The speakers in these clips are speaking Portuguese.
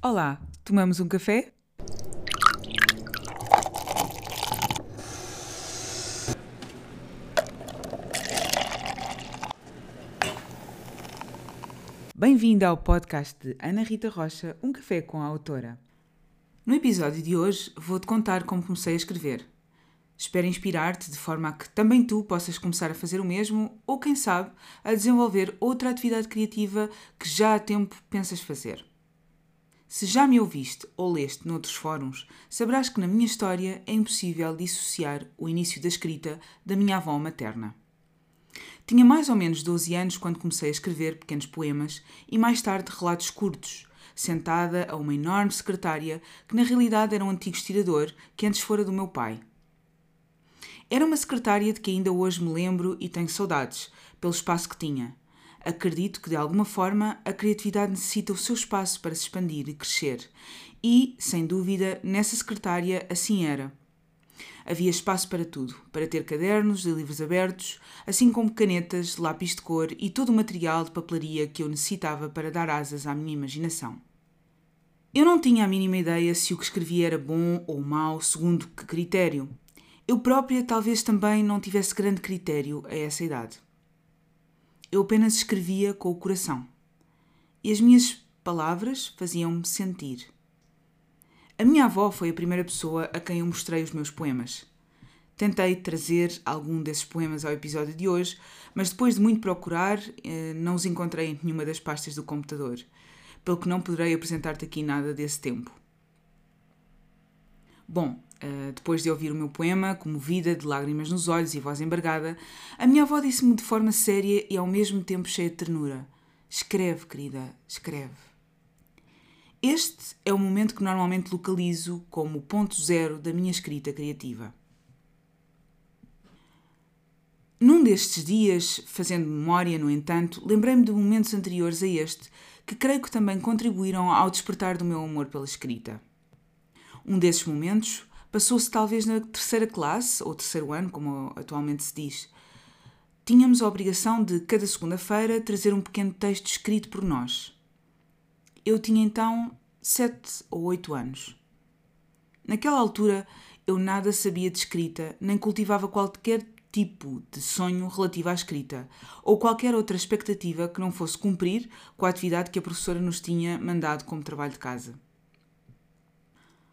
Olá, tomamos um café? Bem-vinda ao podcast de Ana Rita Rocha, Um Café com a Autora. No episódio de hoje vou-te contar como comecei a escrever. Espero inspirar-te de forma a que também tu possas começar a fazer o mesmo ou, quem sabe, a desenvolver outra atividade criativa que já há tempo pensas fazer. Se já me ouviste ou leste noutros fóruns, saberás que na minha história é impossível dissociar o início da escrita da minha avó materna. Tinha mais ou menos 12 anos quando comecei a escrever pequenos poemas e mais tarde relatos curtos, sentada a uma enorme secretária que na realidade era um antigo estirador que antes fora do meu pai. Era uma secretária de que ainda hoje me lembro e tenho saudades, pelo espaço que tinha. Acredito que, de alguma forma, a criatividade necessita o seu espaço para se expandir e crescer. E, sem dúvida, nessa secretária assim era. Havia espaço para tudo, para ter cadernos e livros abertos, assim como canetas, lápis de cor e todo o material de papelaria que eu necessitava para dar asas à minha imaginação. Eu não tinha a mínima ideia se o que escrevia era bom ou mau, segundo que critério. Eu própria talvez também não tivesse grande critério a essa idade. Eu apenas escrevia com o coração. E as minhas palavras faziam-me sentir. A minha avó foi a primeira pessoa a quem eu mostrei os meus poemas. Tentei trazer algum desses poemas ao episódio de hoje, mas depois de muito procurar, eh, não os encontrei em nenhuma das pastas do computador, pelo que não poderei apresentar-te aqui nada desse tempo. Bom, Uh, depois de ouvir o meu poema, comovida, de lágrimas nos olhos e voz embargada, a minha avó disse-me de forma séria e ao mesmo tempo cheia de ternura: Escreve, querida, escreve. Este é o momento que normalmente localizo como o ponto zero da minha escrita criativa. Num destes dias, fazendo memória, no entanto, lembrei-me de momentos anteriores a este que creio que também contribuíram ao despertar do meu amor pela escrita. Um desses momentos passou-se talvez na terceira classe, ou terceiro ano, como atualmente se diz. Tínhamos a obrigação de, cada segunda-feira, trazer um pequeno texto escrito por nós. Eu tinha então sete ou oito anos. Naquela altura, eu nada sabia de escrita, nem cultivava qualquer tipo de sonho relativo à escrita, ou qualquer outra expectativa que não fosse cumprir com a atividade que a professora nos tinha mandado como trabalho de casa.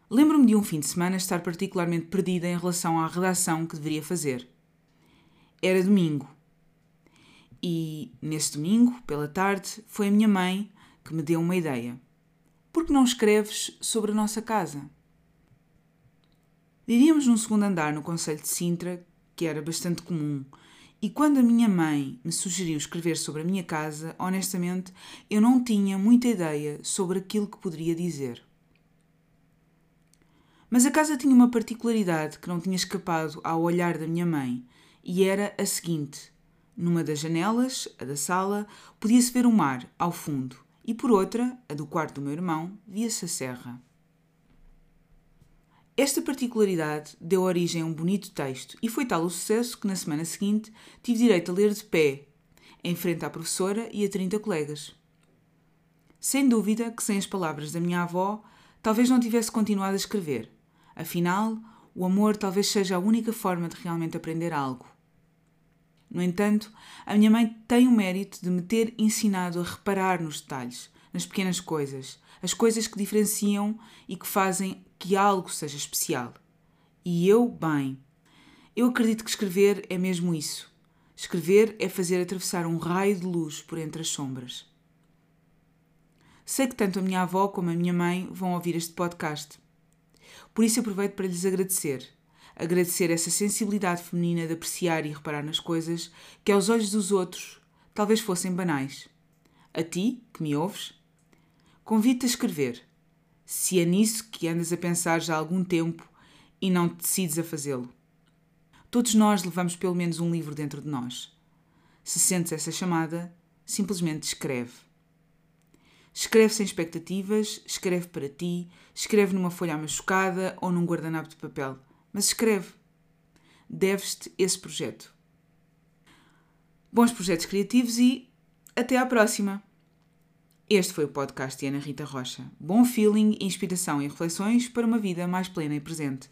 Lembro-me de um fim de semana estar particularmente perdida em relação à redação que deveria fazer. Era domingo. E, nesse domingo, pela tarde, foi a minha mãe que me deu uma ideia. Por que não escreves sobre a nossa casa? Vivíamos num segundo andar no Conselho de Sintra, que era bastante comum, e quando a minha mãe me sugeriu escrever sobre a minha casa, honestamente, eu não tinha muita ideia sobre aquilo que poderia dizer. Mas a casa tinha uma particularidade que não tinha escapado ao olhar da minha mãe, e era a seguinte: numa das janelas, a da sala, podia-se ver o mar ao fundo, e por outra, a do quarto do meu irmão, via-se a serra. Esta particularidade deu origem a um bonito texto e foi tal o sucesso que na semana seguinte tive direito a ler de pé, em frente à professora e a 30 colegas. Sem dúvida que sem as palavras da minha avó, talvez não tivesse continuado a escrever, Afinal, o amor talvez seja a única forma de realmente aprender algo. No entanto, a minha mãe tem o mérito de me ter ensinado a reparar nos detalhes, nas pequenas coisas, as coisas que diferenciam e que fazem que algo seja especial. E eu, bem, eu acredito que escrever é mesmo isso. Escrever é fazer atravessar um raio de luz por entre as sombras. Sei que tanto a minha avó como a minha mãe vão ouvir este podcast por isso aproveito para lhes agradecer. Agradecer essa sensibilidade feminina de apreciar e reparar nas coisas que, aos olhos dos outros, talvez fossem banais. A ti, que me ouves, convido-te a escrever, se é nisso que andas a pensar já há algum tempo e não te decides a fazê-lo. Todos nós levamos pelo menos um livro dentro de nós. Se sentes essa chamada, simplesmente escreve. Escreve sem expectativas, escreve para ti, escreve numa folha machucada ou num guardanapo de papel. Mas escreve. Deves-te esse projeto. Bons projetos criativos e até à próxima! Este foi o podcast de Ana Rita Rocha. Bom feeling, inspiração e reflexões para uma vida mais plena e presente.